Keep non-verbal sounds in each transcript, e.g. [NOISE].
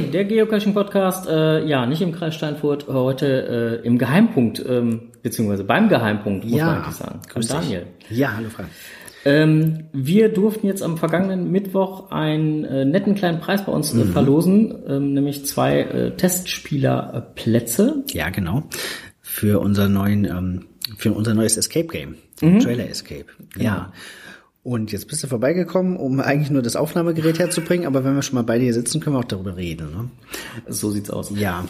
Der Geocaching-Podcast, äh, ja, nicht im Kreis Steinfurt, heute äh, im Geheimpunkt, ähm, beziehungsweise beim Geheimpunkt, muss Ja, man eigentlich sagen. grüß dich. Daniel. Ja, hallo Frank. Ähm, wir durften jetzt am vergangenen Mittwoch einen äh, netten kleinen Preis bei uns äh, Mhm. verlosen, ähm, nämlich zwei äh, Testspielerplätze. Ja, genau. Für unser neuen, ähm, für unser neues Escape Game. Trailer Escape. Ja. Und jetzt bist du vorbeigekommen, um eigentlich nur das Aufnahmegerät herzubringen, aber wenn wir schon mal bei dir sitzen, können wir auch darüber reden, ne? So sieht's aus. Ja.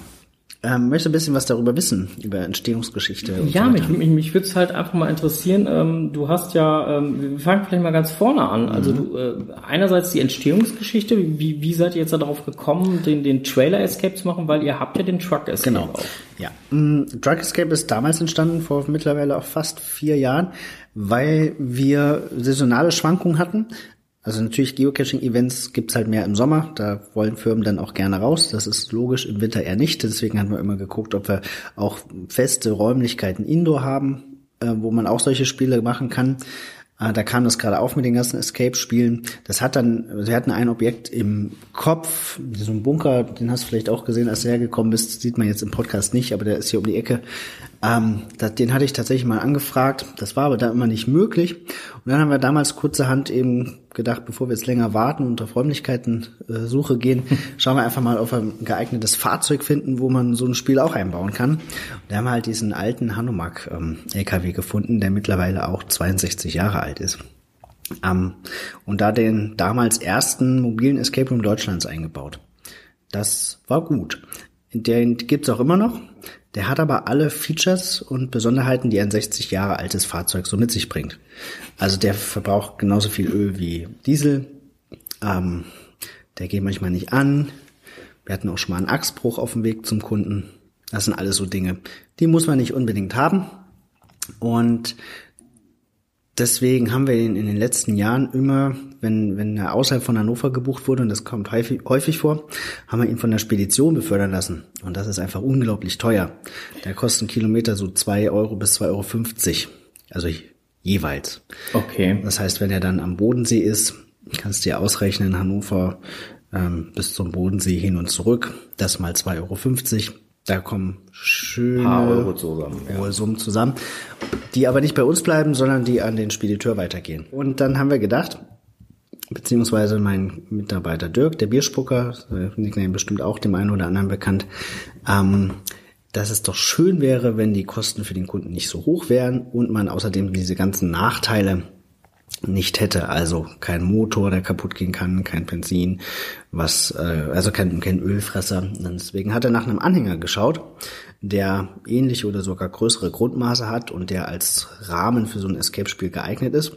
Ähm, möchtest du ein bisschen was darüber wissen, über Entstehungsgeschichte? Ja, so mich, mich, mich würde es halt einfach mal interessieren. Ähm, du hast ja, ähm, wir fangen vielleicht mal ganz vorne an. Also du, äh, einerseits die Entstehungsgeschichte. Wie, wie seid ihr jetzt darauf gekommen, den, den Trailer Escape zu machen? Weil ihr habt ja den Truck Escape Genau. auch. Ja. Mm, Drug Escape ist damals entstanden, vor mittlerweile auch fast vier Jahren, weil wir saisonale Schwankungen hatten. Also natürlich Geocaching-Events gibt's halt mehr im Sommer, da wollen Firmen dann auch gerne raus. Das ist logisch, im Winter eher nicht. Deswegen haben wir immer geguckt, ob wir auch feste Räumlichkeiten Indoor haben, äh, wo man auch solche Spiele machen kann. Äh, Da kam das gerade auf mit den ganzen Escape-Spielen. Das hat dann, wir hatten ein Objekt im Kopf, so ein Bunker, den hast du vielleicht auch gesehen, als du hergekommen bist, sieht man jetzt im Podcast nicht, aber der ist hier um die Ecke. Ähm, den hatte ich tatsächlich mal angefragt, das war aber da immer nicht möglich. Und dann haben wir damals kurzerhand eben gedacht, bevor wir jetzt länger warten und auf Räumlichkeiten-Suche gehen, [LAUGHS] schauen wir einfach mal, ob wir ein geeignetes Fahrzeug finden, wo man so ein Spiel auch einbauen kann. Und da haben wir halt diesen alten Hanomag ähm, LKW gefunden, der mittlerweile auch 62 Jahre alt ist. Ähm, und da den damals ersten mobilen Escape Room Deutschlands eingebaut. Das war gut. Den gibt's auch immer noch. Der hat aber alle Features und Besonderheiten, die ein 60 Jahre altes Fahrzeug so mit sich bringt. Also der verbraucht genauso viel Öl wie Diesel. Ähm, der geht manchmal nicht an. Wir hatten auch schon mal einen Achsbruch auf dem Weg zum Kunden. Das sind alles so Dinge, die muss man nicht unbedingt haben. Und deswegen haben wir ihn in den letzten Jahren immer, wenn, wenn er außerhalb von Hannover gebucht wurde, und das kommt häufig, häufig vor, haben wir ihn von der Spedition befördern lassen. Und das ist einfach unglaublich teuer. Der kostet einen Kilometer so zwei Euro bis 2,50 Euro. Also jeweils. Okay. Das heißt, wenn er dann am Bodensee ist, kannst du dir ausrechnen, Hannover ähm, bis zum Bodensee hin und zurück, das mal 2,50 Euro. Da kommen schöne Paar Euro zusammen, ja. hohe Summen zusammen, die aber nicht bei uns bleiben, sondern die an den Spediteur weitergehen. Und dann haben wir gedacht, beziehungsweise mein Mitarbeiter Dirk, der Bierspucker, äh, Nickname bestimmt auch dem einen oder anderen bekannt, ähm, dass es doch schön wäre, wenn die Kosten für den Kunden nicht so hoch wären und man außerdem diese ganzen Nachteile nicht hätte, also kein Motor, der kaputt gehen kann, kein Benzin, was äh, also kein, kein Ölfresser. Deswegen hat er nach einem Anhänger geschaut, der ähnliche oder sogar größere Grundmaße hat und der als Rahmen für so ein Escape-Spiel geeignet ist.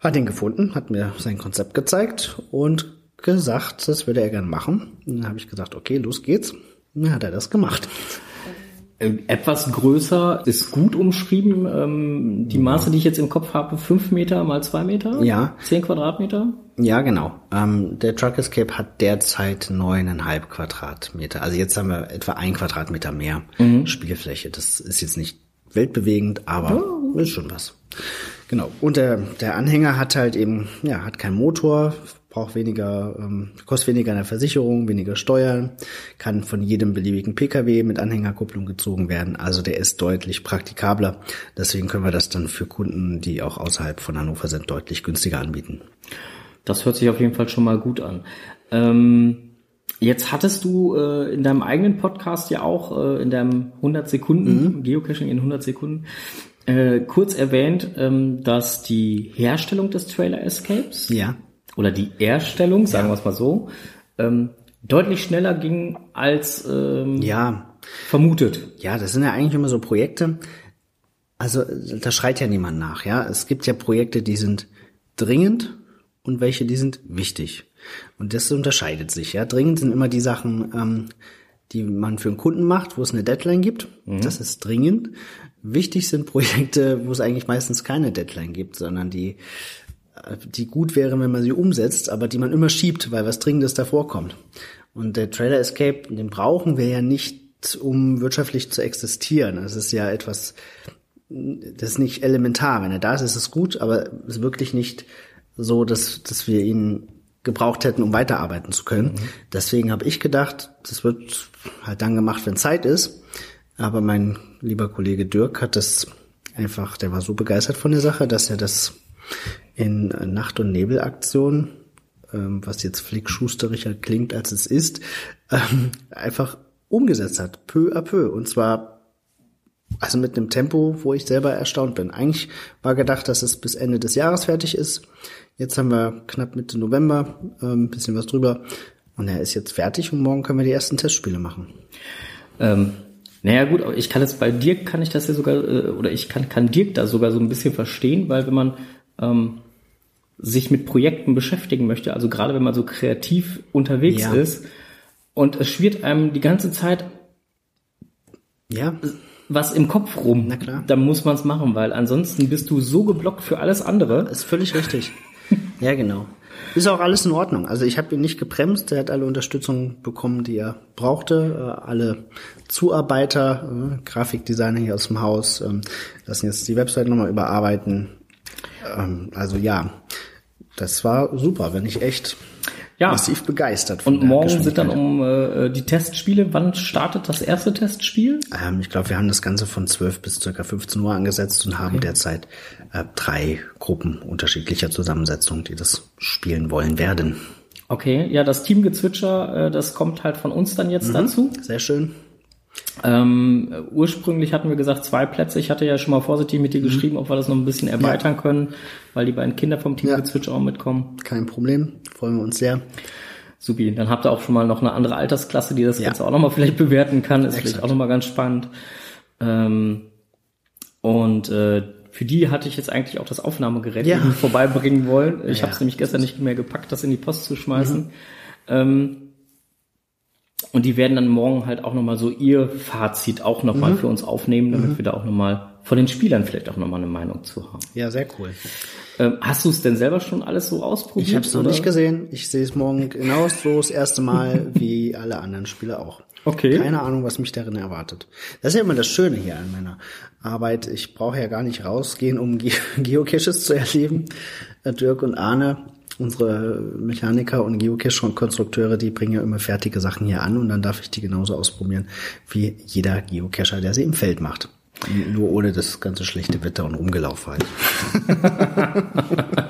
Hat ihn gefunden, hat mir sein Konzept gezeigt und gesagt, das würde er gerne machen. Und dann habe ich gesagt, okay, los geht's. Dann hat er das gemacht. Ähm, Etwas größer ist gut umschrieben. Ähm, die Maße, die ich jetzt im Kopf habe, fünf Meter mal zwei Meter? Ja. Zehn Quadratmeter? Ja, genau. Ähm, der Truck Escape hat derzeit neuneinhalb Quadratmeter. Also jetzt haben wir etwa ein Quadratmeter mehr Spielfläche. Das ist jetzt nicht weltbewegend, aber ist schon was. Genau. Und der, der Anhänger hat halt eben, ja, hat keinen Motor, braucht weniger, ähm, kostet weniger in der Versicherung, weniger Steuern, kann von jedem beliebigen Pkw mit Anhängerkupplung gezogen werden. Also der ist deutlich praktikabler. Deswegen können wir das dann für Kunden, die auch außerhalb von Hannover sind, deutlich günstiger anbieten. Das hört sich auf jeden Fall schon mal gut an. Ähm, jetzt hattest du äh, in deinem eigenen Podcast ja auch äh, in deinem 100 Sekunden, Geocaching in 100 Sekunden, äh, kurz erwähnt, ähm, dass die Herstellung des Trailer Escapes Ja. Oder die Erstellung, sagen wir es mal so, ähm, deutlich schneller ging als ähm, Ja, vermutet. ja, das sind ja eigentlich immer so Projekte. Also da schreit ja niemand nach, ja. Es gibt ja Projekte, die sind dringend und welche, die sind wichtig. Und das unterscheidet sich, ja. Dringend sind immer die Sachen, ähm, die man für einen Kunden macht, wo es eine Deadline gibt. Das ist dringend. Wichtig sind Projekte, wo es eigentlich meistens keine Deadline gibt, sondern die die gut wären, wenn man sie umsetzt, aber die man immer schiebt, weil was Dringendes davor kommt. Und der Trailer Escape, den brauchen wir ja nicht, um wirtschaftlich zu existieren. Das ist ja etwas, das ist nicht elementar. Wenn er da ist, ist es gut, aber es ist wirklich nicht so, dass, dass wir ihn gebraucht hätten, um weiterarbeiten zu können. Mhm. Deswegen habe ich gedacht, das wird halt dann gemacht, wenn Zeit ist. Aber mein lieber Kollege Dirk hat das einfach, der war so begeistert von der Sache, dass er das in Nacht- und Nebelaktion, ähm, was jetzt flickschusterischer klingt, als es ist, ähm, einfach umgesetzt hat, peu à peu. Und zwar also mit einem Tempo, wo ich selber erstaunt bin. Eigentlich war gedacht, dass es bis Ende des Jahres fertig ist. Jetzt haben wir knapp Mitte November, ein ähm, bisschen was drüber. Und er ist jetzt fertig und morgen können wir die ersten Testspiele machen. Ähm, naja gut, ich kann jetzt bei Dirk kann ich das ja sogar, äh, oder ich kann, kann Dirk da sogar so ein bisschen verstehen, weil wenn man ähm, sich mit Projekten beschäftigen möchte, also gerade wenn man so kreativ unterwegs ja. ist und es schwirrt einem die ganze Zeit ja. was im Kopf rum, Na klar. dann muss man es machen, weil ansonsten bist du so geblockt für alles andere. Das ist völlig richtig. [LAUGHS] ja, genau. Ist auch alles in Ordnung. Also ich habe ihn nicht gebremst. Er hat alle Unterstützung bekommen, die er brauchte. Äh, alle Zuarbeiter, äh, Grafikdesigner hier aus dem Haus, ähm, lassen jetzt die Website nochmal überarbeiten. Ähm, also ja, das war super, wenn ich echt ja. massiv begeistert. Von Und morgen sind dann um äh, die Testspiele. Wann startet das erste Testspiel? Ähm, ich glaube, wir haben das Ganze von 12 bis circa 15 Uhr angesetzt und haben okay. derzeit äh, drei Gruppen unterschiedlicher Zusammensetzung, die das spielen wollen werden. Okay, ja, das Teamgezwitscher, äh, das kommt halt von uns dann jetzt mhm. dazu. Sehr schön. Ähm, ursprünglich hatten wir gesagt zwei Plätze. Ich hatte ja schon mal vorsichtig mit dir mhm. geschrieben, ob wir das noch ein bisschen erweitern ja. können, weil die beiden Kinder vom Team ja. Gezwitscher auch mitkommen. Kein Problem, freuen wir uns sehr. Supi, dann habt ihr auch schon mal noch eine andere Altersklasse, die das ja. Ganze auch nochmal vielleicht bewerten kann. Ist Exakt. vielleicht auch nochmal ganz spannend. Ähm, und äh, für die hatte ich jetzt eigentlich auch das Aufnahmegerät ja. vorbeibringen wollen. Ich ja, habe es nämlich gestern nicht mehr gepackt, das in die Post zu schmeißen. Mhm. Ähm, und die werden dann morgen halt auch nochmal so ihr Fazit auch nochmal mhm. für uns aufnehmen, damit mhm. wir da auch nochmal von den Spielern vielleicht auch nochmal eine Meinung zu haben. Ja, sehr cool. Ähm, hast du es denn selber schon alles so ausprobiert? Ich habe es noch nicht gesehen. Ich sehe es morgen genau so das erste Mal wie alle anderen Spieler auch. Okay. Keine Ahnung, was mich darin erwartet. Das ist ja immer das Schöne hier an meiner Arbeit. Ich brauche ja gar nicht rausgehen, um Ge [LAUGHS] Geocaches zu erleben. Äh, Dirk und Arne unsere Mechaniker und Geocache-Konstrukteure, die bringen ja immer fertige Sachen hier an und dann darf ich die genauso ausprobieren wie jeder Geocacher, der sie im Feld macht. Nur ohne das ganze schlechte Wetter und Umgelaufen halt. [LAUGHS]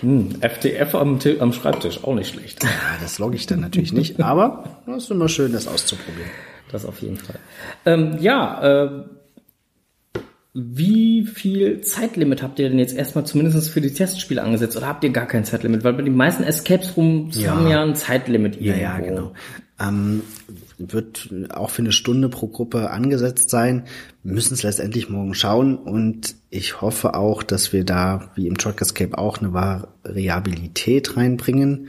hm, FTF am, am, Schreibtisch, auch nicht schlecht. Ja, das logge ich dann natürlich nicht, aber es ist immer schön, das auszuprobieren. Das auf jeden Fall. Ähm, ja, äh, wie viel Zeitlimit habt ihr denn jetzt erstmal zumindest für die Testspiele angesetzt oder habt ihr gar kein Zeitlimit? Weil bei den meisten Escapes Rooms ja. haben ja ein Zeitlimit irgendwo. Ja, ja, genau. Ähm, wird auch für eine Stunde pro Gruppe angesetzt sein. Wir müssen es letztendlich morgen schauen und ich hoffe auch, dass wir da, wie im Truck Escape auch, eine Variabilität reinbringen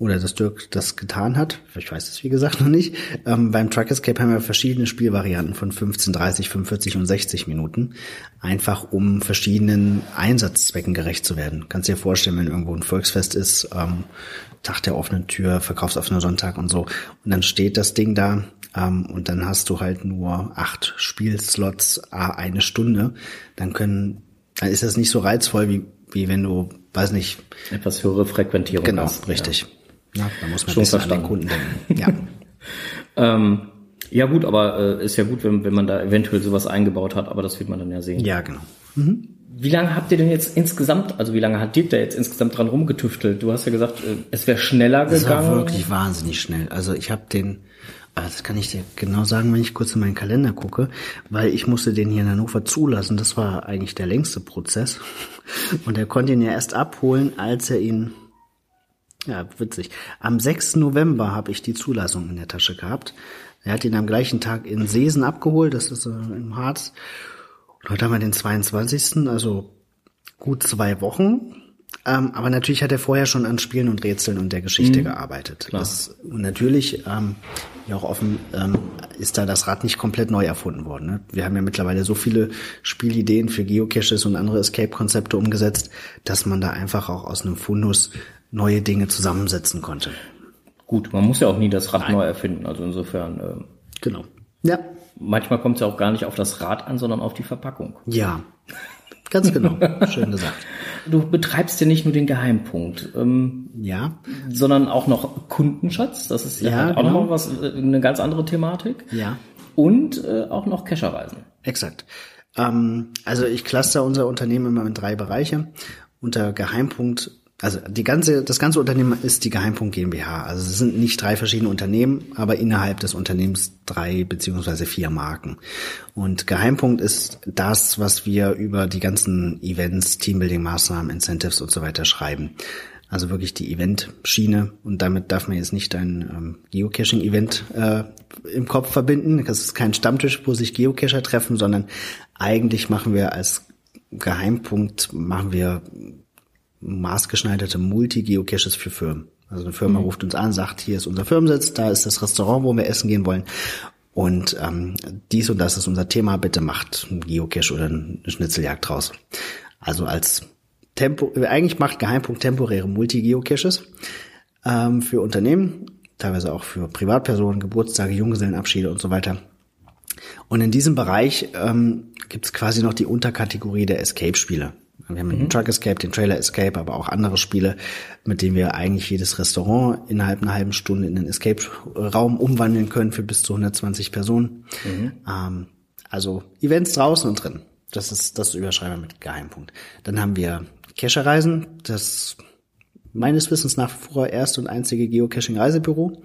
oder dass Dirk das getan hat. Ich weiß es wie gesagt noch nicht. Ähm, beim Truck Escape haben wir verschiedene Spielvarianten von 15, 30, 45 und 60 Minuten. Einfach um verschiedenen Einsatzzwecken gerecht zu werden. Kannst dir vorstellen, wenn irgendwo ein Volksfest ist, ähm, Tag der offenen Tür, verkaufsoffener Sonntag und so. Und dann steht das Ding da ähm, und dann hast du halt nur acht Spielslots, eine Stunde. Dann können, dann ist das nicht so reizvoll wie, wie wenn du, weiß nicht. Etwas höhere Frequentierung genau, hast. Genau, richtig. Ja. Ja, da muss man schon verstanden. an den Kunden denken. [LAUGHS] Ja. ähm, ja gut, aber äh, ist ja gut, wenn, wenn man da eventuell sowas eingebaut hat, aber das wird man dann ja sehen. Ja, genau. Mhm. Wie lange habt ihr denn jetzt insgesamt, also wie lange hat Dirk da jetzt insgesamt dran rumgetüftelt? Du hast ja gesagt, äh, es wäre schneller gegangen. Es war wirklich wahnsinnig schnell. Also ich habe den, ah, das kann ich dir genau sagen, wenn ich kurz in meinen Kalender gucke, weil ich musste den hier in Hannover zulassen. Das war eigentlich der längste Prozess. [LAUGHS] Und er konnte ihn ja erst abholen, als er ihn ja, witzig. Am 6. November habe ich die Zulassung in der Tasche gehabt. Er hat ihn am gleichen Tag in Seesen abgeholt, das ist äh, im Harz. Und heute haben wir den 22. Also gut zwei Wochen. Ähm, aber natürlich hat er vorher schon an Spielen und Rätseln und der Geschichte mhm. gearbeitet. Das, und natürlich, ähm, ja auch offen, ähm, ist da das Rad nicht komplett neu erfunden worden. Ne? Wir haben ja mittlerweile so viele Spielideen für Geocaches und andere Escape-Konzepte umgesetzt, dass man da einfach auch aus einem Fundus neue Dinge zusammensetzen konnte. Gut, man muss ja auch nie das Rad Nein. neu erfinden, also insofern. Äh, genau. Ja. Manchmal kommt es ja auch gar nicht auf das Rad an, sondern auf die Verpackung. Ja, Ganz genau. [LAUGHS] Schön gesagt. Du betreibst ja nicht nur den Geheimpunkt, ähm, Ja. sondern auch noch Kundenschatz. Das ist ja, Ja, halt auch genau. noch was, äh, eine ganz andere Thematik. Ja. Und äh, auch noch Kescherreisen. Exakt. Ähm, also ich cluster unser Unternehmen immer in drei Bereiche. Unter Geheimpunkt, also die ganze, das ganze Unternehmen ist die Geheimpunkt GmbH. Also es sind nicht drei verschiedene Unternehmen, aber innerhalb des Unternehmens drei beziehungsweise vier Marken. Und Geheimpunkt ist das, was wir über die ganzen Events, Teambuilding-Maßnahmen, Incentives und so weiter schreiben. Also wirklich die Event-Schiene und damit darf man jetzt nicht ein ähm, Geocaching-Event äh, im Kopf verbinden. Das ist kein Stammtisch, wo sich Geocacher treffen, sondern eigentlich machen wir als Geheimpunkt, machen wir maßgeschneiderte Multi-Geocaches für Firmen. Also eine Firma ruft uns an, sagt, hier ist unser Firmensitz, da ist das Restaurant, wo wir essen gehen wollen. Und ähm, dies und das ist unser Thema, bitte macht einen Geocache oder eine Schnitzeljagd draus. Also als Tempo, eigentlich macht Geheimpunkt temporäre Multi-Geocaches ähm, für Unternehmen, teilweise auch für Privatpersonen, Geburtstage, Junggesellenabschiede und so weiter. Und in diesem Bereich ähm, gibt es quasi noch die Unterkategorie der Escape-Spiele. Wir haben den Truck Escape, den Trailer Escape, aber auch andere Spiele, mit denen wir eigentlich jedes Restaurant innerhalb einer halben Stunde in einen Escape-Raum umwandeln können für bis zu 120 Personen. Ähm, also Events draußen und drin. Das ist das überschreiben wir mit Geheimpunkt. Dann haben wir Cache-Reisen, das meines Wissens nach wie vor erste und einzige Geocaching-Reisebüro.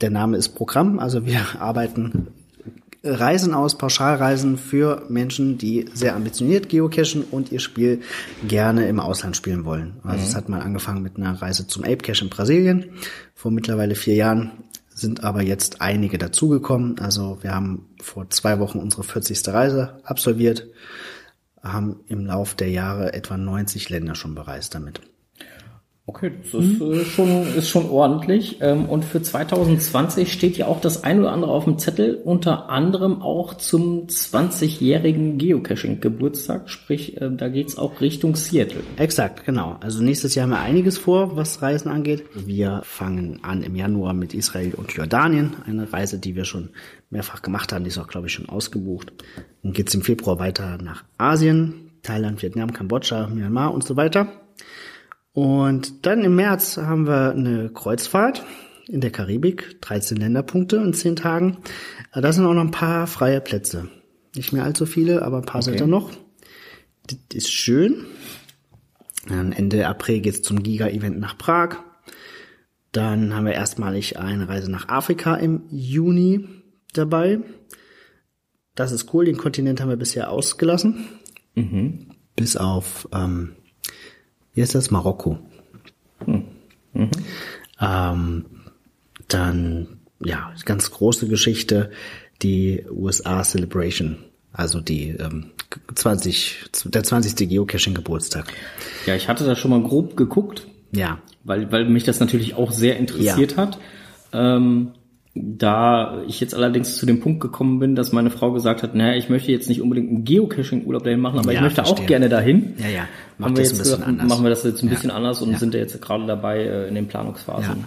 Der Name ist Programm, also wir [LAUGHS] arbeiten Reisen aus, Pauschalreisen für Menschen, die sehr ambitioniert geocachen und ihr Spiel gerne im Ausland spielen wollen. Also es hat mal angefangen mit einer Reise zum Ape Cache in Brasilien vor mittlerweile vier Jahren, sind aber jetzt einige dazugekommen. Also wir haben vor zwei Wochen unsere 40. Reise absolviert, haben im Lauf der Jahre etwa 90 Länder schon bereist damit. Okay, das ist, äh, schon, ist schon ordentlich. Ähm, und für 2020 steht ja auch das ein oder andere auf dem Zettel, unter anderem auch zum 20-jährigen Geocaching-Geburtstag. Sprich, äh, da geht's auch Richtung Seattle. Exakt, genau. Also nächstes Jahr haben wir einiges vor, was Reisen angeht. Wir fangen an im Januar mit Israel und Jordanien. Eine Reise, die wir schon mehrfach gemacht haben. Die ist auch, glaube ich, schon ausgebucht. Dann geht's im Februar weiter nach Asien. Thailand, Vietnam, Kambodscha, Myanmar und so weiter. Und dann im März haben wir eine Kreuzfahrt in der Karibik, 13 Länderpunkte in 10 Tagen. Äh, Da sind auch noch ein paar freie Plätze. Nicht mehr allzu viele, aber ein paar sind da noch. Das ist schön. Dann Ende April geht's zum Giga-Event nach Prag. Dann haben wir erstmalig eine Reise nach Afrika im Juni dabei. Das ist cool, den Kontinent haben wir bisher ausgelassen. Bis auf, ähm, wie ist das, Marokko. Ähm, dann, ja, ganz große Geschichte, die USA Celebration. Also die ähm, 20, der 20. Geocaching-Geburtstag. Ja, ich hatte da schon mal grob geguckt, Ja, weil, weil mich das natürlich auch sehr interessiert hat. Ähm, da ich jetzt allerdings zu dem Punkt gekommen bin, dass meine Frau gesagt hat, naja, ich möchte jetzt nicht unbedingt einen Geocaching-Urlaub dahin machen, aber Ja, ich möchte verstehe. auch gerne dahin. Ja, ja. Macht Haben wir jetzt ein bisschen gesagt, anders. machen wir das jetzt ein bisschen Ja. anders und Ja. sind ja jetzt gerade dabei äh, in den Planungsphasen.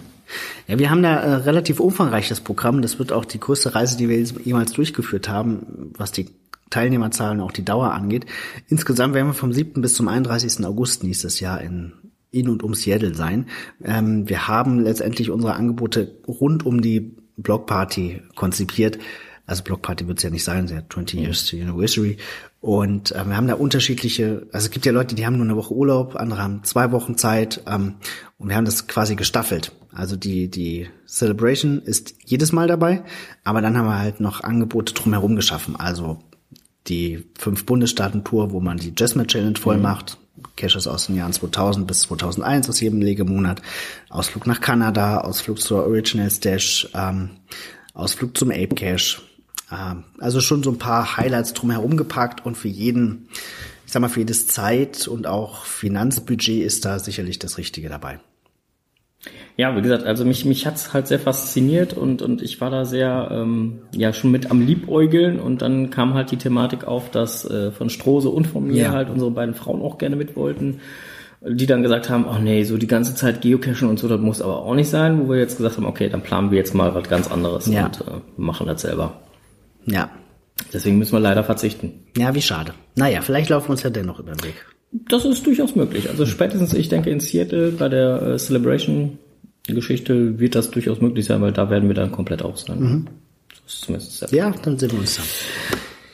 Ja. Wir haben da äh, relativ umfangreiches Programm. Das wird auch die größte Reise, die wir jemals durchgeführt haben, was die Teilnehmerzahlen und auch die Dauer angeht. Insgesamt werden wir vom 7. bis zum 31. August nächstes Jahr in in und um Seattle sein. Ähm, wir haben letztendlich unsere Angebote rund um die Blockparty konzipiert. Also Blockparty wird es ja nicht sein, sie hat 20 Years Anniversary. Und äh, wir haben da unterschiedliche, also es gibt ja Leute, die haben nur eine Woche Urlaub, andere haben zwei Wochen Zeit ähm, und wir haben das quasi gestaffelt. Also die, die Celebration ist jedes Mal dabei, aber dann haben wir halt noch Angebote drumherum geschaffen. Also die fünf Bundesstaaten-Tour, wo man die Jasmine Challenge voll macht. Caches aus den Jahren 2000 bis 2001 aus jedem Legemonat. Ausflug nach Kanada, Ausflug zur Original Stash, ähm, Ausflug zum Ape Cache. Ähm, also schon so ein paar Highlights drumherum gepackt und für jeden, ich sag mal, für jedes Zeit und auch Finanzbudget ist da sicherlich das Richtige dabei. Ja, wie gesagt, also mich, mich hat's halt sehr fasziniert und, und ich war da sehr, ähm, ja, schon mit am Liebäugeln und dann kam halt die Thematik auf, dass äh, von Strose und von mir Ja. halt unsere beiden Frauen auch gerne mit wollten, die dann gesagt haben, oh nee, so die ganze Zeit Geocachen und so, das muss aber auch nicht sein, wo wir jetzt gesagt haben, okay, dann planen wir jetzt mal was ganz anderes Ja. und äh, machen das selber. Ja. Deswegen müssen wir leider verzichten. Ja, wie schade. Naja, vielleicht laufen wir uns ja dennoch über den Weg. Das ist durchaus möglich. Also spätestens, ich denke, in Seattle bei der äh, Celebration-Geschichte wird das durchaus möglich sein, weil da werden wir dann komplett auch sein. Mhm. Zumindest der Ja, dann sind wir uns da.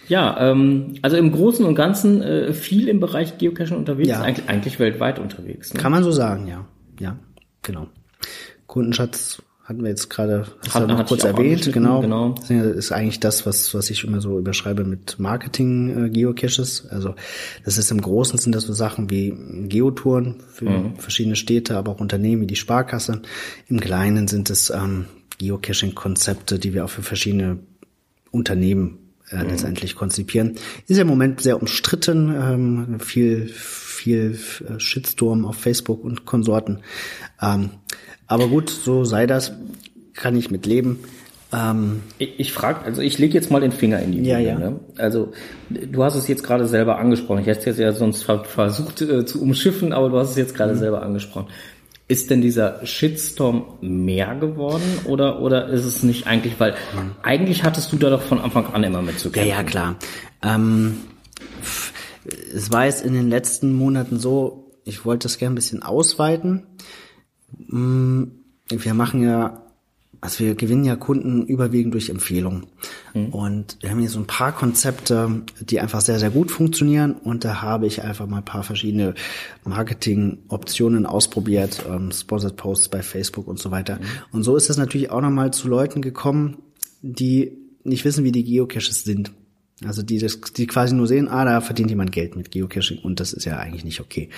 Ja, ähm, also im Großen und Ganzen äh, viel im Bereich Geocaching unterwegs, ja. eigentlich, eigentlich weltweit unterwegs. Ne? Kann man so sagen, ja. Ja, genau. Kundenschatz hatten wir jetzt gerade hast hat, noch kurz erwähnt, genau. genau. Das ist eigentlich das, was, was ich immer so überschreibe mit Marketing-Geocaches. Äh, also das ist im Großen sind das so Sachen wie Geotouren für mhm. verschiedene Städte, aber auch Unternehmen wie die Sparkasse. Im Kleinen sind es ähm, Geocaching-Konzepte, die wir auch für verschiedene Unternehmen äh, mhm. letztendlich konzipieren. Ist ja im Moment sehr umstritten, ähm, viel, viel äh, Shitstorm auf Facebook und Konsorten. Ähm, aber gut, so sei das, kann ich mit leben. Ähm, ich ich frage, also ich lege jetzt mal den Finger in die Wunde. Ja, ja. Ne? Also du hast es jetzt gerade selber angesprochen. Ich hätte es ja sonst versucht äh, zu umschiffen, aber du hast es jetzt gerade mhm. selber angesprochen. Ist denn dieser Shitstorm mehr geworden oder oder ist es nicht eigentlich, weil mhm. eigentlich hattest du da doch von Anfang an immer mit zu kämpfen. Ja, ja, klar. Ähm, es war jetzt in den letzten Monaten so, ich wollte das gerne ein bisschen ausweiten wir machen ja, also wir gewinnen ja Kunden überwiegend durch Empfehlungen. Mhm. Und wir haben hier so ein paar Konzepte, die einfach sehr, sehr gut funktionieren. Und da habe ich einfach mal ein paar verschiedene Marketing-Optionen ausprobiert, ähm, Sponsored Posts bei Facebook und so weiter. Mhm. Und so ist es natürlich auch nochmal zu Leuten gekommen, die nicht wissen, wie die Geocaches sind. Also die, das, die quasi nur sehen, ah, da verdient jemand Geld mit Geocaching und das ist ja eigentlich nicht okay.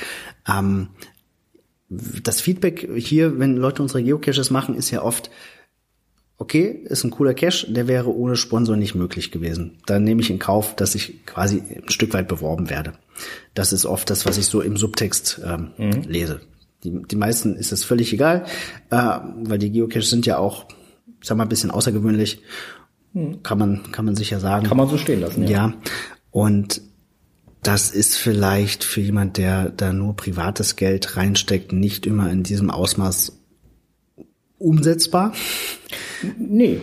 Ähm, das Feedback hier, wenn Leute unsere Geocaches machen, ist ja oft, okay, ist ein cooler Cache, der wäre ohne Sponsor nicht möglich gewesen. Dann nehme ich in Kauf, dass ich quasi ein Stück weit beworben werde. Das ist oft das, was ich so im Subtext ähm, mhm. lese. Die, die meisten ist es völlig egal, äh, weil die Geocaches sind ja auch, sag mal, ein bisschen außergewöhnlich. Mhm. Kann man, kann man sicher sagen. Kann man so stehen lassen, ja. Ja. Und das ist vielleicht für jemand, der da nur privates Geld reinsteckt, nicht immer in diesem Ausmaß umsetzbar. Nee,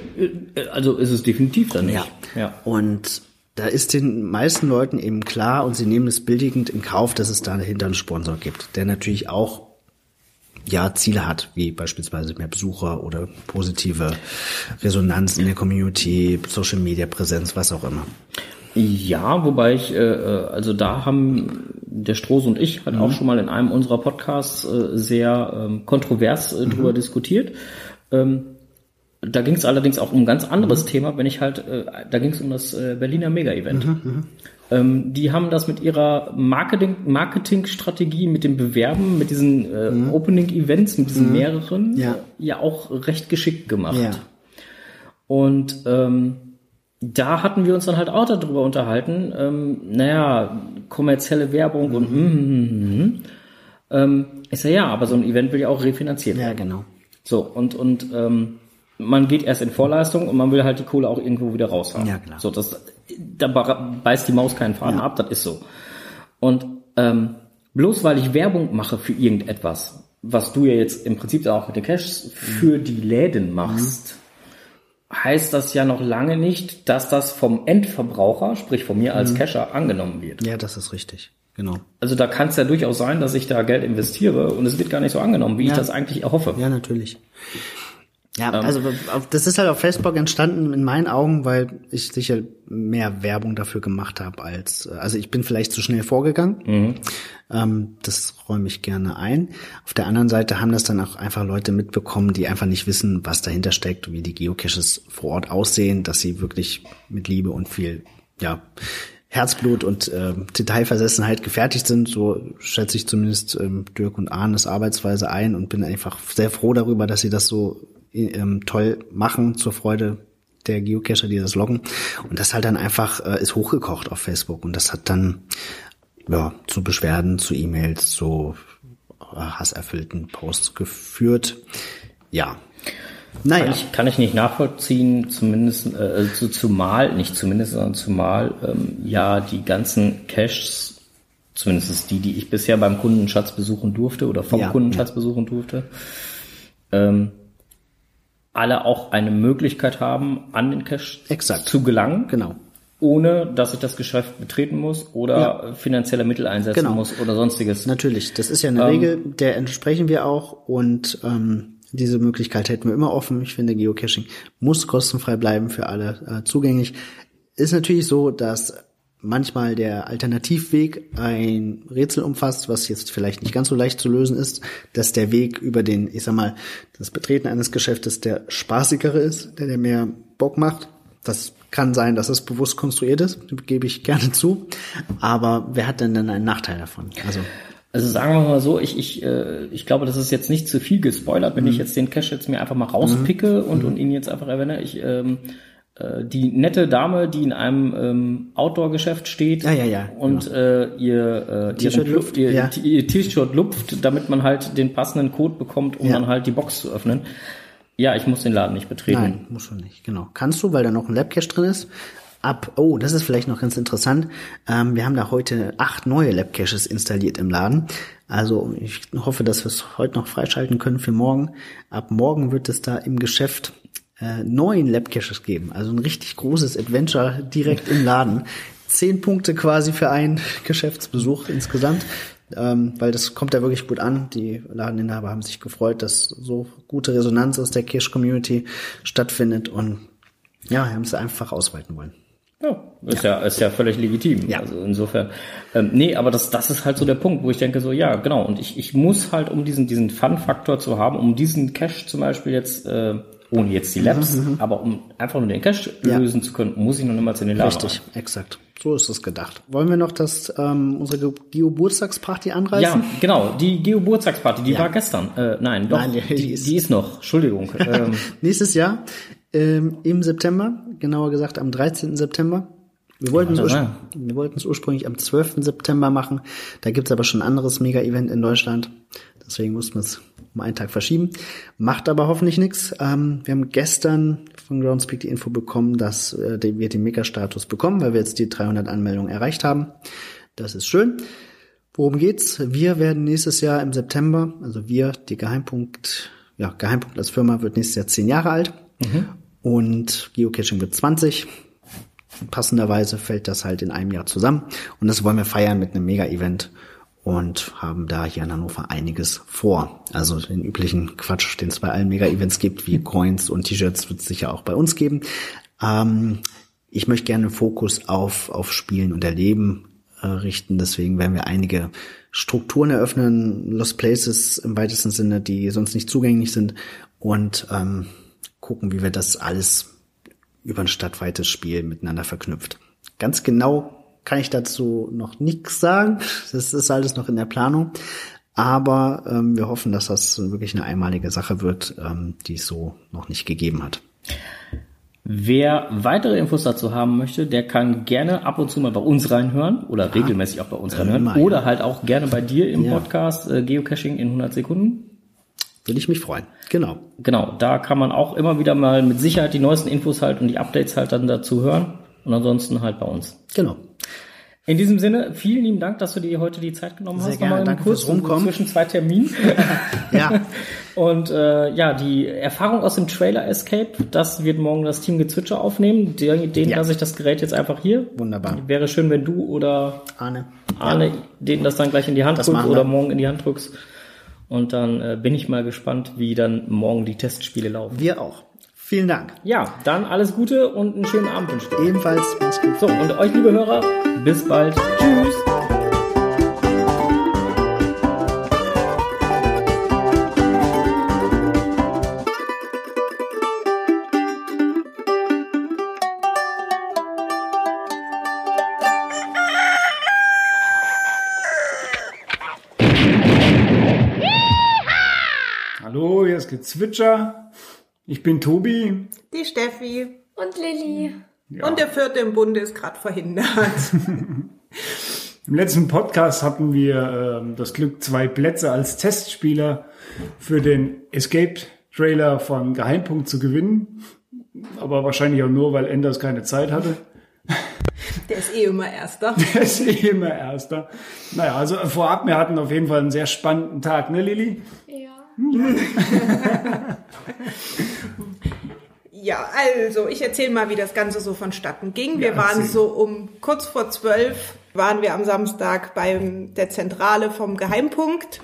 also ist es definitiv dann nicht. Ja. ja. Und da ist den meisten Leuten eben klar und sie nehmen es billigend in Kauf, dass es da dahinter einen Sponsor gibt, der natürlich auch ja Ziele hat, wie beispielsweise mehr Besucher oder positive Resonanz in der Community, Social Media Präsenz, was auch immer. Ja, wobei ich, äh, äh, also da haben der Stroß und ich halt mhm. auch schon mal in einem unserer Podcasts äh, sehr ähm, kontrovers äh, drüber mhm. diskutiert. Ähm, da ging es allerdings auch um ein ganz anderes mhm. Thema, wenn ich halt, äh, da ging es um das äh, Berliner Mega-Event. Mhm, mhm. Ähm, die haben das mit ihrer Marketing, Marketingstrategie, mit dem Bewerben, mit diesen äh, mhm. Opening-Events, mit diesen mehreren, ja. ja auch recht geschickt gemacht. Ja. Und ähm, da hatten wir uns dann halt auch darüber unterhalten, ähm, naja, kommerzielle Werbung mhm. und mm, mm, mm, ähm, ich sage ja, aber so ein Event will ja auch refinanziert werden. Ja, genau. So, und, und ähm, man geht erst in Vorleistung und man will halt die Kohle auch irgendwo wieder raushaben. Ja, klar. So, das, da beißt die Maus keinen Faden ja. ab, das ist so. Und ähm, bloß weil ich Werbung mache für irgendetwas, was du ja jetzt im Prinzip auch mit den Cash für die Läden machst, mhm heißt das ja noch lange nicht, dass das vom Endverbraucher, sprich von mir als mhm. Cacher, angenommen wird. Ja, das ist richtig. Genau. Also da kann es ja durchaus sein, dass ich da Geld investiere und es wird gar nicht so angenommen, wie ja. ich das eigentlich erhoffe. Ja, natürlich. Ja, ähm, also das ist halt auf Facebook entstanden in meinen Augen, weil ich sicher mehr Werbung dafür gemacht habe als, also ich bin vielleicht zu schnell vorgegangen. Mhm. Ähm, das räume ich gerne ein. Auf der anderen Seite haben das dann auch einfach Leute mitbekommen, die einfach nicht wissen, was dahinter steckt, wie die Geocaches vor Ort aussehen, dass sie wirklich mit Liebe und viel, ja, Herzblut und äh, Detailversessenheit gefertigt sind. So schätze ich zumindest ähm, Dirk und Arnes Arbeitsweise ein und bin einfach sehr froh darüber, dass sie das so ähm, toll machen zur Freude der Geocacher, die das loggen. Und das halt dann einfach äh, ist hochgekocht auf Facebook. Und das hat dann ja, zu Beschwerden, zu E-Mails, zu äh, hasserfüllten Posts geführt. Ja. Naja. Kann ich, kann ich nicht nachvollziehen, zumindest äh, zu, zumal, nicht zumindest, sondern zumal ähm, ja die ganzen Caches, zumindest die, die ich bisher beim Kundenschatz besuchen durfte oder vom ja, Kundenschatz ja. besuchen durfte, ähm, alle auch eine Möglichkeit haben, an den Cache Exakt. zu gelangen. Genau. ohne dass ich das Geschäft betreten muss oder Ja. finanzielle Mittel einsetzen Genau. muss oder sonstiges. Natürlich, das ist ja eine Ähm, Regel, der entsprechen wir auch und ähm, diese Möglichkeit hätten wir immer offen. Ich finde, Geocaching muss kostenfrei bleiben für alle äh, zugänglich. Ist natürlich so, dass manchmal der Alternativweg ein Rätsel umfasst, was jetzt vielleicht nicht ganz so leicht zu lösen ist, dass der Weg über den, ich sag mal, das Betreten eines Geschäftes der spaßigere ist, der, der mehr Bock macht. Das kann sein, dass es bewusst konstruiert ist, gebe ich gerne zu. Aber wer hat denn dann einen Nachteil davon? Also Also sagen wir mal so, ich, ich, äh, ich glaube, das ist jetzt nicht zu viel gespoilert, Mhm. wenn ich jetzt den Cache jetzt mir einfach mal rauspicke und, und ihn jetzt einfach erwähne. Ich, ähm, äh, die nette Dame, die in einem ähm, Outdoor-Geschäft steht Ja, ja, ja, und äh, ihr, äh, T-Shirt ihren lupft, ihr, ja. ihr T-Shirt lupft, damit man halt den passenden Code bekommt, um Ja. dann halt die Box zu öffnen. Ja, ich muss den Laden nicht betreten. Nein, muss schon nicht, genau. Kannst du, weil da noch ein Labcache drin ist. Ab, oh, das ist vielleicht noch ganz interessant. Ähm, wir haben da heute acht neue Labcaches installiert im Laden. Also ich hoffe, dass wir es heute noch freischalten können für morgen. Ab morgen wird es da im Geschäft äh, neun Labcaches geben. Also ein richtig großes Adventure direkt im Laden. Zehn Punkte quasi für einen [LAUGHS] Geschäftsbesuch insgesamt. Ähm, weil das kommt ja wirklich gut an. Die Ladeninhaber haben sich gefreut, dass so gute Resonanz aus der Kirsch-Community stattfindet und ja, haben es einfach ausweiten wollen. Ja, ist ja, ist ja völlig legitim. Ja. Also insofern, ähm, nee, aber das, das ist halt so der Punkt, wo ich denke so, ja, genau. Und ich, ich muss halt, um diesen, diesen Fun-Faktor zu haben, um diesen Cache zum Beispiel jetzt, äh, ohne jetzt die Labs, aber um einfach nur den Cache Mhm, Ja. lösen zu können, muss ich noch niemals in den Laden Richtig, exakt. So ist es gedacht. Wollen wir noch das, ähm, unsere Geburtstagsparty anreißen? Ja, genau. Die Geburtstagsparty, die Ja. war gestern. Äh, nein, doch, Nein, die die, ist- die ist noch. Entschuldigung. [LAUGHS] ähm, Nächstes Jahr ähm, im September, genauer gesagt am 13. September. Wir wollten, es urspr- sagen? wir wollten es ursprünglich am 12. September machen. Da gibt's aber schon ein anderes Mega-Event in Deutschland. Deswegen mussten wir es um einen Tag verschieben. Macht aber hoffentlich nichts. Ähm, wir haben gestern von Groundspeak die Info bekommen, dass äh, wir den Mega-Status bekommen, weil wir jetzt die 300 Anmeldungen erreicht haben. Das ist schön. Worum geht's? Wir werden nächstes Jahr im September, also wir, die Geheimpunkt, ja, Geheimpunkt als Firma wird nächstes Jahr zehn Jahre alt und Geocaching wird 20. Passenderweise fällt das halt in einem Jahr zusammen und das wollen wir feiern mit einem Mega-Event und haben da hier in Hannover einiges vor. Also den üblichen Quatsch, den es bei allen Mega-Events gibt, wie [LAUGHS] Coins und T-Shirts, wird es sicher auch bei uns geben. Ähm, ich möchte gerne Fokus auf, auf Spielen und Erleben äh, richten. Deswegen werden wir einige Strukturen eröffnen, Lost Places im weitesten Sinne, die sonst nicht zugänglich sind und ähm, gucken, wie wir das alles über ein stadtweites Spiel miteinander verknüpft. Ganz genau kann ich dazu noch nichts sagen. Das ist alles noch in der Planung. Aber ähm, wir hoffen, dass das wirklich eine einmalige Sache wird, ähm, die es so noch nicht gegeben hat. Wer weitere Infos dazu haben möchte, der kann gerne ab und zu mal bei uns reinhören oder regelmäßig auch bei uns reinhören immer, ja. oder halt auch gerne bei dir im Ja. Podcast äh, Geocaching in 100 Sekunden. Würde ich mich freuen. Genau. Genau, da kann man auch immer wieder mal mit Sicherheit die neuesten Infos halt und die Updates halt dann dazu hören und ansonsten halt bei uns. Genau. In diesem Sinne, vielen lieben Dank, dass du dir heute die Zeit genommen Sehr hast. gerne, Nochmal danke kurz fürs Rumkommen. Zwischen zwei Terminen. [LAUGHS] Ja, Und äh, ja, die Erfahrung aus dem Trailer Escape, das wird morgen das Team Gezwitscher aufnehmen. Den, denen Ja. lasse ich das Gerät jetzt einfach hier. Wunderbar. Wäre schön, wenn du oder Arne. Arne denen das dann gleich in die Hand Das drückst oder morgen in die Hand drückst. Und dann äh, bin ich mal gespannt, wie dann morgen die Testspiele laufen. Wir auch. Vielen Dank. Ja, dann alles Gute und einen schönen Abend wünsche ich. Ebenfalls. Mach's gut. So, und euch, liebe Hörer, bis bald. Tschüss. Hallo, hier ist Gezwitscher. Ich bin Tobi. Die Steffi. Und Lilly. Und der vierte im Bunde ist gerade verhindert. [LAUGHS] Im letzten Podcast hatten wir ähm, das Glück, zwei Plätze als Testspieler für den Escape-Trailer von Geheimpunkt zu gewinnen. Aber wahrscheinlich auch nur, weil Enders keine Zeit hatte. [LAUGHS] Der ist eh immer Erster. [LAUGHS] Er ist eh immer Erster. Naja, also vorab, wir hatten auf jeden Fall einen sehr spannenden Tag, ne Lilly? [LAUGHS] Ja. Also ich erzähle mal, wie das Ganze so vonstatten ging. Wir Ja, waren so um kurz vor zwölf waren wir am Samstag beim der Zentrale vom Geheimpunkt.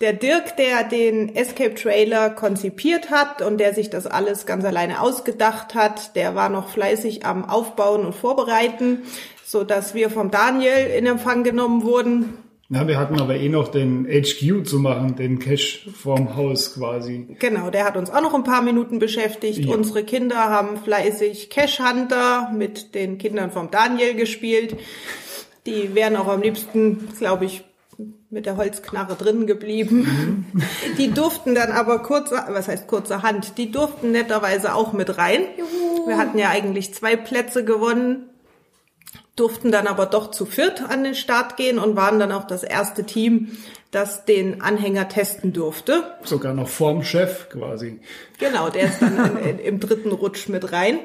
Der Dirk, der den Escape Trailer konzipiert hat und der sich das alles ganz alleine ausgedacht hat, der war noch fleißig am Aufbauen und Vorbereiten, so dass wir vom Daniel in Empfang genommen wurden. Ja, wir hatten aber eh noch den HQ zu machen, den Cache vorm Haus quasi. Genau, der hat uns auch noch ein paar Minuten beschäftigt. Ja. Unsere Kinder haben fleißig Cash Hunter mit den Kindern vom Daniel gespielt. Die wären auch am liebsten, glaube ich, mit der Holzknarre drin geblieben. Die durften dann aber kurz, was heißt kurzerhand, die durften netterweise auch mit rein. Wir hatten ja eigentlich zwei Plätze gewonnen, durften dann aber doch zu viert an den Start gehen und waren dann auch das erste Team, das den Anhänger testen durfte. Sogar noch vorm Chef quasi. Genau, der ist dann in, in, im dritten Rutsch mit rein.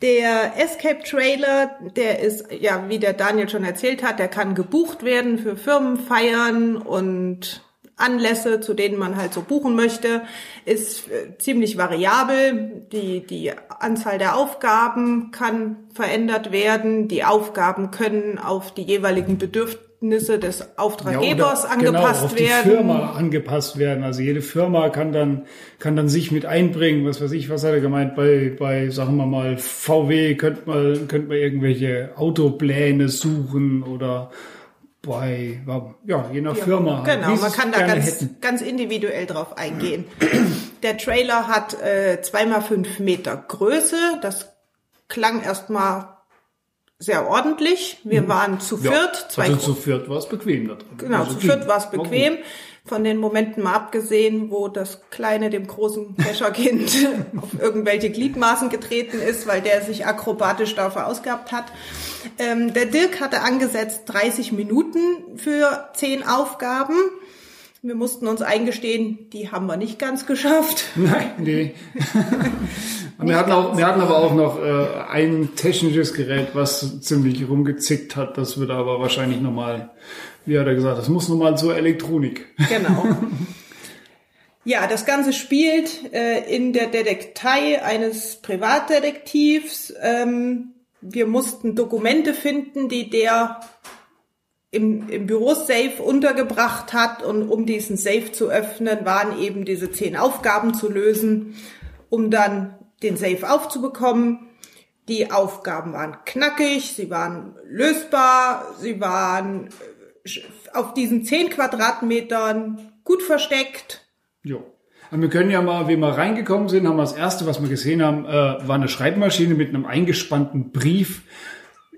Der Escape Trailer, der ist, ja, wie der Daniel schon erzählt hat, der kann gebucht werden für Firmenfeiern und Anlässe, zu denen man halt so buchen möchte, ist äh, ziemlich variabel. Die, die Anzahl der Aufgaben kann verändert werden. Die Aufgaben können auf die jeweiligen Bedürfnisse des Auftraggebers oder- angepasst genau, auf die werden. Firma angepasst werden. Also jede Firma kann dann, kann dann sich mit einbringen. Was weiß ich, was hat er gemeint? Bei, bei, sagen wir mal, VW könnte man, könnte man irgendwelche Autopläne suchen oder bei, ja, je nach Firma. halt, Genau, sie man kann da ganz, hätten. ganz individuell drauf eingehen. [CLEARS THROAT] Der Trailer hat äh, zweimal fünf Meter Größe. Das klang erstmal sehr ordentlich. Wir waren zu viert, zwei also zu viert war es bequem da drin. Genau, also zu viert war es War gut. Von den Momenten mal abgesehen, wo das Kleine dem großen Kescherkind [LAUGHS] auf irgendwelche Gliedmaßen getreten ist, weil der sich akrobatisch da verausgabt hat. Ähm, der Dirk hatte angesetzt 30 Minuten für 10 Aufgaben. Wir mussten uns eingestehen, die haben wir nicht ganz geschafft. [LAUGHS] Nein, nee. [LAUGHS] wir, hatten auch, wir hatten aber auch noch äh, ein technisches Gerät, was ziemlich rumgezickt hat. Das wird aber wahrscheinlich nochmal, wie hat er gesagt, das muss nochmal zur Elektronik. Genau. [LAUGHS] Ja, das Ganze spielt äh, in der Detektei eines Privatdetektivs. Ähm, wir mussten Dokumente finden, die der im, im Büro-Safe untergebracht hat. Und um diesen Safe zu öffnen, waren eben diese zehn Aufgaben zu lösen, um dann den Safe aufzubekommen. Die Aufgaben waren knackig, sie waren lösbar, sie waren auf diesen zehn Quadratmetern gut versteckt. Jo. Aber wir können ja mal, wie wir reingekommen sind, haben wir das erste, was wir gesehen haben, äh, war eine Schreibmaschine mit einem eingespannten Brief.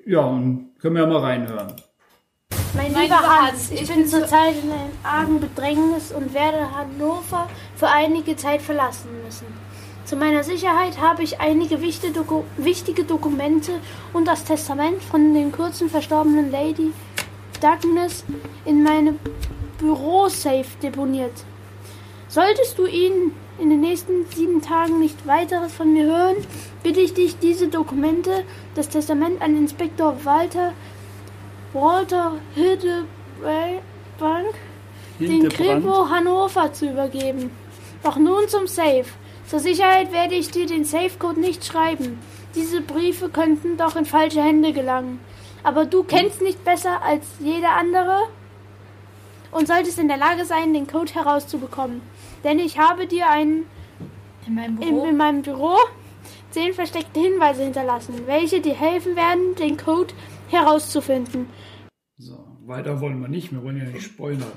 Ja, und können wir ja mal reinhören. Mein lieber Hans, ich bin zurzeit in einem argen Bedrängnis und werde Hannover für einige Zeit verlassen müssen. Zu meiner Sicherheit habe ich einige wichtige, Doku wichtige Dokumente und das Testament von den kurzen verstorbenen Lady Douglas in meine Bürosafe deponiert. Solltest du ihn in den nächsten sieben Tagen nicht weiteres von mir hören, bitte ich dich, diese Dokumente, das Testament an Inspektor Walter Walter Hildebrand den Kripo Hannover zu übergeben. Doch nun zum Safe. Zur Sicherheit werde ich dir den Safe-Code nicht schreiben. Diese Briefe könnten doch in falsche Hände gelangen. Aber du kennst nicht besser als jeder andere und solltest in der Lage sein, den Code herauszubekommen. Denn ich habe dir einen In meinem in, Büro. in meinem Büro zehn versteckte Hinweise hinterlassen, welche dir helfen werden, den Code herauszufinden. So, weiter wollen wir nicht, wir wollen ja nicht spoilern.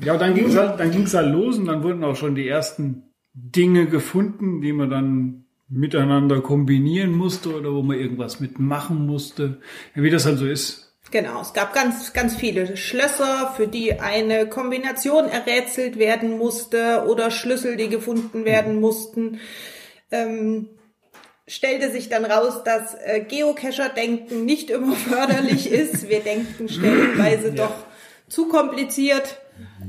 Ja, dann ging es halt, dann ging's halt los und dann wurden auch schon die ersten Dinge gefunden, die man dann miteinander kombinieren musste oder wo man irgendwas mitmachen musste. Ja, wie das halt so ist. Genau, es gab ganz, ganz viele Schlösser, für die eine Kombination errätselt werden musste oder Schlüssel, die gefunden werden mussten. Ähm, stellte sich dann raus, dass äh, Geocacher-Denken nicht immer [LAUGHS] förderlich ist. Wir denken stellenweise doch zu kompliziert.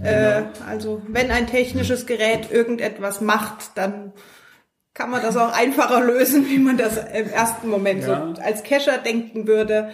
Äh, also wenn ein technisches Gerät irgendetwas macht, dann kann man das auch einfacher lösen, wie man das im ersten Moment Ja. so als Cacher denken würde.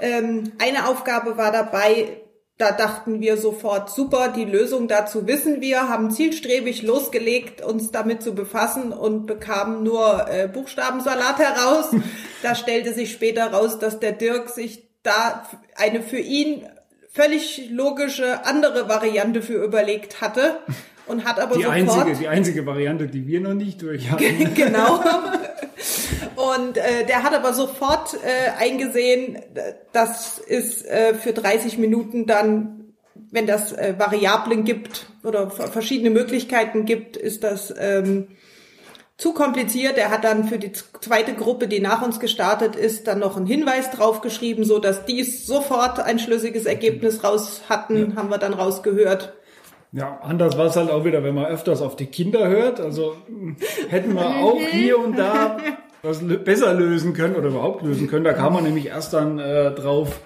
Ähm, eine Aufgabe war dabei, da dachten wir sofort, super, die Lösung dazu wissen wir, haben zielstrebig losgelegt, uns damit zu befassen und bekamen nur äh, Buchstabensalat heraus. [LAUGHS] da stellte sich später raus, dass der Dirk sich da eine für ihn völlig logische andere Variante für überlegt hatte und hat aber die sofort einzige, die einzige Variante, die wir noch nicht durch hatten. genau. [LAUGHS] Und äh, der hat aber sofort äh, eingesehen, dass es äh, für 30 Minuten dann, wenn das äh, Variablen gibt oder verschiedene Möglichkeiten gibt, ist das ähm, zu kompliziert. Er hat dann für die zweite Gruppe, die nach uns gestartet ist, dann noch einen Hinweis draufgeschrieben, so dass die sofort ein schlüssiges Ergebnis raus hatten, ja. haben wir dann rausgehört. Ja, anders war es halt auch wieder, wenn man öfters auf die Kinder hört. Also hätten wir [LAUGHS] auch hier und da was besser lösen können oder überhaupt lösen können. Da kam man nämlich erst dann äh, drauf,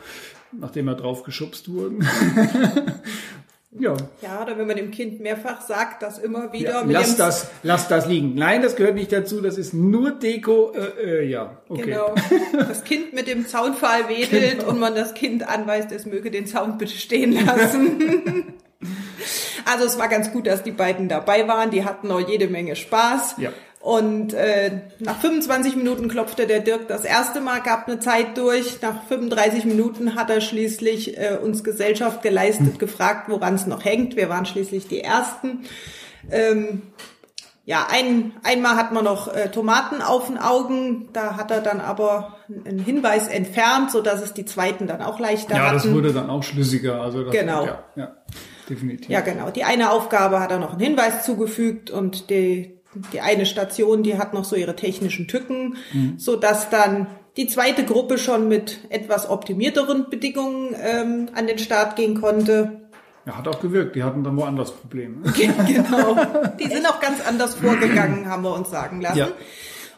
nachdem wir drauf geschubst wurden. [LAUGHS] ja. Ja, oder wenn man dem Kind mehrfach sagt, dass immer wieder. Ja, lass das, lass das liegen. Nein, das gehört nicht dazu. Das ist nur Deko. Äh, äh, ja, okay. Genau. Das Kind mit dem Zaunpfahl wedelt genau. und man das Kind anweist, es möge den Zaun bitte stehen lassen. [LAUGHS] also es war ganz gut, dass die beiden dabei waren. Die hatten auch jede Menge Spaß. Ja. Und äh, nach 25 Minuten klopfte der Dirk das erste Mal, gab eine Zeit durch. Nach 35 Minuten hat er schließlich äh, uns Gesellschaft geleistet, hm. gefragt, woran es noch hängt. Wir waren schließlich die Ersten. Ähm, ja, ein, einmal hat man noch äh, Tomaten auf den Augen. Da hat er dann aber einen Hinweis entfernt, so dass es die Zweiten dann auch leichter ja, hatten. Ja, das wurde dann auch schlüssiger. Also das, genau. Ja, ja, definitiv. Ja, genau. Die eine Aufgabe hat er noch einen Hinweis zugefügt und die die eine Station, die hat noch so ihre technischen Tücken, mhm. so dass dann die zweite Gruppe schon mit etwas optimierteren Bedingungen ähm, an den Start gehen konnte. Ja, hat auch gewirkt. Die hatten dann woanders Probleme. [LAUGHS] genau. Die sind auch ganz anders vorgegangen, haben wir uns sagen lassen. Ja.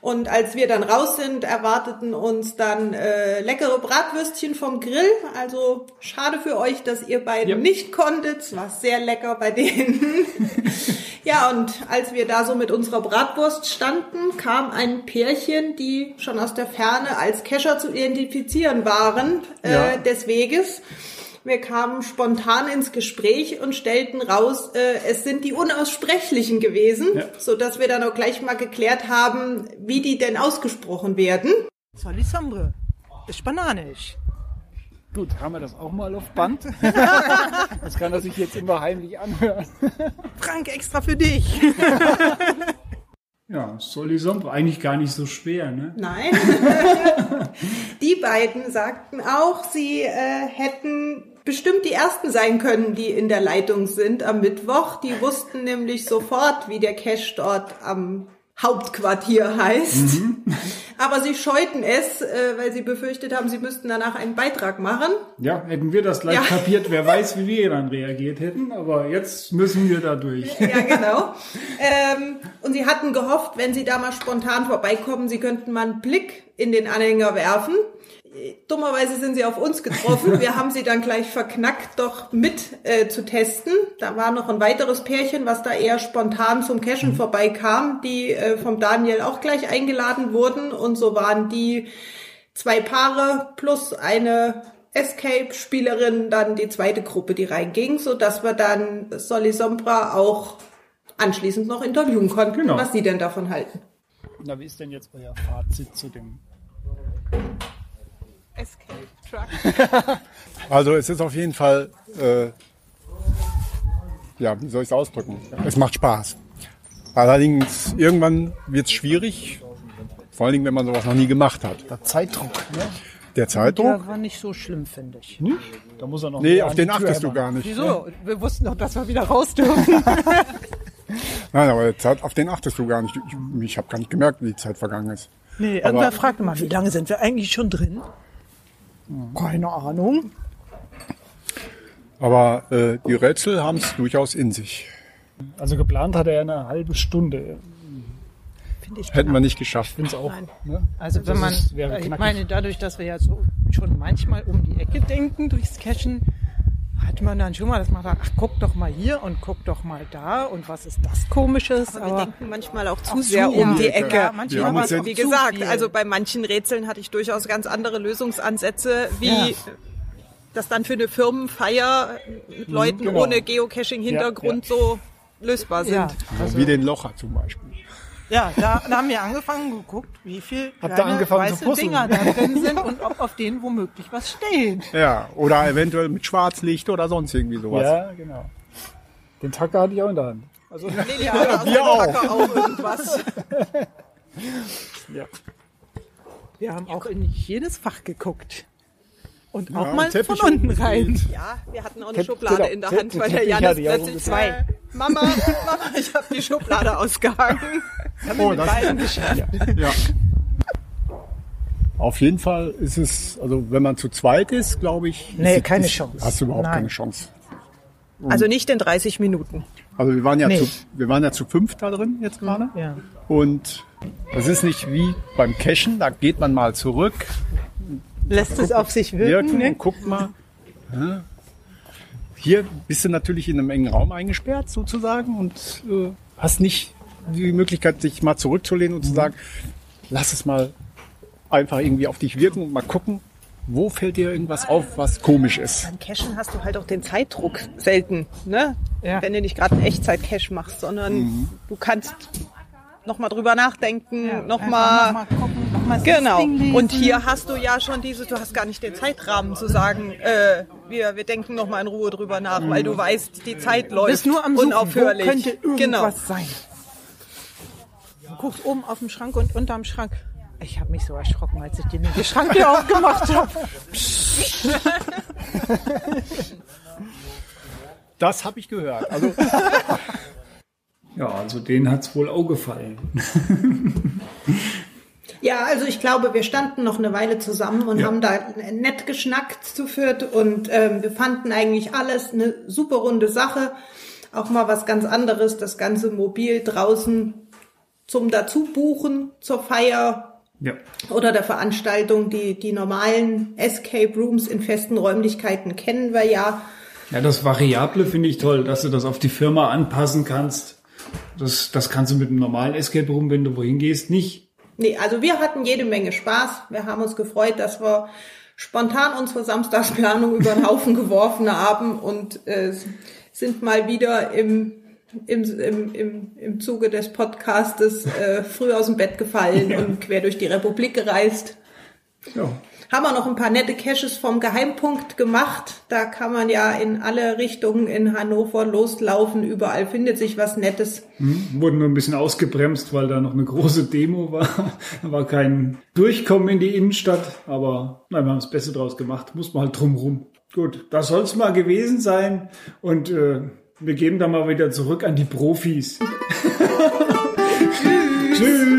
Und als wir dann raus sind, erwarteten uns dann äh, leckere Bratwürstchen vom Grill. Also schade für euch, dass ihr beiden ja. nicht konntet. Es war sehr lecker bei denen. [LAUGHS] ja, und als wir da so mit unserer Bratwurst standen, kam ein Pärchen, die schon aus der Ferne als Kescher zu identifizieren waren, äh, ja. des Weges. Wir kamen spontan ins Gespräch und stellten raus, äh, es sind die Unaussprechlichen gewesen, ja. so dass wir dann auch gleich mal geklärt haben, wie die denn ausgesprochen werden. Solisombre. Ist Spanisch. Gut, haben wir das auch mal auf Band? [LAUGHS] das kann er sich jetzt immer heimlich anhören. Frank, extra für dich. Ja, Solisombre, eigentlich gar nicht so schwer, ne? Nein. [LAUGHS] die beiden sagten auch, sie äh, hätten bestimmt die ersten sein können, die in der Leitung sind am Mittwoch. Die wussten nämlich sofort, wie der Cache dort am Hauptquartier heißt. Mhm. Aber sie scheuten es, äh, weil sie befürchtet haben, sie müssten danach einen Beitrag machen. Ja, hätten wir das gleich ja. kapiert, wer [LAUGHS] weiß, wie wir dann reagiert hätten. Aber jetzt müssen wir da durch. Ja, genau. ähm, und sie hatten gehofft, wenn sie da mal spontan vorbeikommen, sie könnten mal einen Blick in den Anhänger werfen. Dummerweise sind sie auf uns getroffen. Wir haben sie dann gleich verknackt, doch mit äh, zu testen. Da war noch ein weiteres Pärchen, was da eher spontan zum Cashen mhm. vorbeikam, die äh, vom Daniel auch gleich eingeladen wurden. Und so waren die zwei Paare plus eine Escape-Spielerin dann die zweite Gruppe, die reinging, so dass wir dann Solly Sombra auch anschließend noch interviewen konnten, genau. was sie denn davon halten. Na, wie ist denn jetzt euer Fazit zu dem Escape Truck. [LAUGHS] also es ist auf jeden Fall, äh, ja, wie soll ich es ausdrücken? Es macht Spaß. Allerdings irgendwann wird es schwierig, vor allen Dingen, wenn man sowas noch nie gemacht hat. Der Zeitdruck. Ne? Der Zeitdruck? Der war nicht so schlimm, finde ich. Nicht? Da muss er noch. Nee, auf den achtest du gar nicht. Wieso? Wir wussten doch, dass wir wieder raus dürfen. [LAUGHS] [LAUGHS] Nein, aber auf den achtest du gar nicht. Ich, ich habe gar nicht gemerkt, wie die Zeit vergangen ist. Nee, irgendwer fragte mal, wie lange sind wir eigentlich schon drin? Keine Ahnung. Aber äh, die Rätsel haben es durchaus in sich. Also geplant hat er eine halbe Stunde. Ich Hätten wir nicht geschafft. Ich auch. Ne? Also, wenn man, ist, ich meine, dadurch, dass wir ja so schon manchmal um die Ecke denken durchs Cashen, hat man dann schon mal, dass man sagt, ach, guck doch mal hier und guck doch mal da und was ist das Komisches. Aber, aber wir denken manchmal auch zu sehr zu um die Ecke. Ja, manchmal aber wie gesagt, also bei manchen Rätseln hatte ich durchaus ganz andere Lösungsansätze wie... Ja. das dann für eine Firmenfeier mit mhm, Leuten genau. ohne Geocaching-Hintergrund ja, ja. so lösbar sind. Ja, also wie den Locher zum Beispiel. Ja, da, da haben wir angefangen geguckt, wie viel kleine weiße Dinger da [LAUGHS] drin sind und ob auf denen womöglich was steht. Ja, oder eventuell mit Schwarzlicht oder sonst irgendwie sowas. Ja, genau. Den Tacker hatte ich auch in der Hand. Also, nee, [LAUGHS] ja, ja, wir auch. auch irgendwas. [LAUGHS] ja. Wir haben auch in jedes Fach geguckt. Und auch ja, mal von unten rein. Ja, wir hatten auch eine Schublade in der Hand, weil der Janis plötzlich zwei. Mama, Mama, ich habe die Schublade ausgehangen. [LAUGHS] Oh, das ja. ja. Auf jeden Fall ist es, also wenn man zu zweit ist, glaube ich. Nee, keine ist, Chance. Hast du überhaupt Nein. keine Chance. Und also nicht in 30 Minuten. Also wir waren ja nee. zu, wir waren ja zu fünf da drin jetzt gerade. Ja. Und das ist nicht wie beim Cashen, da geht man mal zurück. Lässt es auf sich wirken. wirken ne? Guckt mal. Hier bist du natürlich in einem engen Raum eingesperrt sozusagen und äh, hast nicht die Möglichkeit, sich mal zurückzulehnen und mhm. zu sagen, lass es mal einfach irgendwie auf dich wirken und mal gucken, wo fällt dir irgendwas auf, was komisch ist. Beim Cashen hast du halt auch den Zeitdruck selten, ne? Ja. Wenn du nicht gerade einen Echtzeit-Cache machst, sondern mhm. du kannst nochmal drüber nachdenken, ja, nochmal noch gucken, noch mal genau. Und hier hast du ja schon diese, du hast gar nicht den Zeitrahmen zu sagen, äh, wir, wir denken nochmal in Ruhe drüber nach, mhm. weil du weißt, die Zeit läuft Bist nur am Suchen, unaufhörlich. Wo könnte irgendwas genau. sein? Du guckst oben auf dem Schrank und unterm Schrank. Ich habe mich so erschrocken, als ich den Schrank hier [LAUGHS] aufgemacht habe. Das habe ich gehört. Also [LAUGHS] ja, also denen hat's wohl auch gefallen. [LAUGHS] Ja, also ich glaube, wir standen noch eine Weile zusammen und ja. haben da nett geschnackt zu viert und ähm, wir fanden eigentlich alles eine super runde Sache. Auch mal was ganz anderes, das ganze Mobil draußen zum Dazubuchen zur Feier ja. oder der Veranstaltung. Die, die normalen Escape Rooms in festen Räumlichkeiten kennen wir ja. Ja, das Variable finde ich toll, dass du das auf die Firma anpassen kannst. Das, das kannst du mit einem normalen Escape Room, wenn du wohin gehst, nicht. Nee, also wir hatten jede Menge Spaß. Wir haben uns gefreut, dass wir spontan unsere Samstagsplanung [LAUGHS] über den Haufen geworfen haben und äh, sind mal wieder im, im, im, im, im Zuge des Podcastes äh, früh aus dem Bett gefallen ja. und quer durch die Republik gereist. Ja haben wir noch ein paar nette Caches vom Geheimpunkt gemacht. Da kann man ja in alle Richtungen in Hannover loslaufen. Überall findet sich was Nettes. Hm, wurden nur ein bisschen ausgebremst, weil da noch eine große Demo war. da war kein Durchkommen in die Innenstadt. Aber nein, wir haben das Beste draus gemacht. Muss man halt drumrum. Gut, das soll es mal gewesen sein. Und äh, wir geben da mal wieder zurück an die Profis. [LAUGHS] [LAUGHS] Tschüss. Tschüss.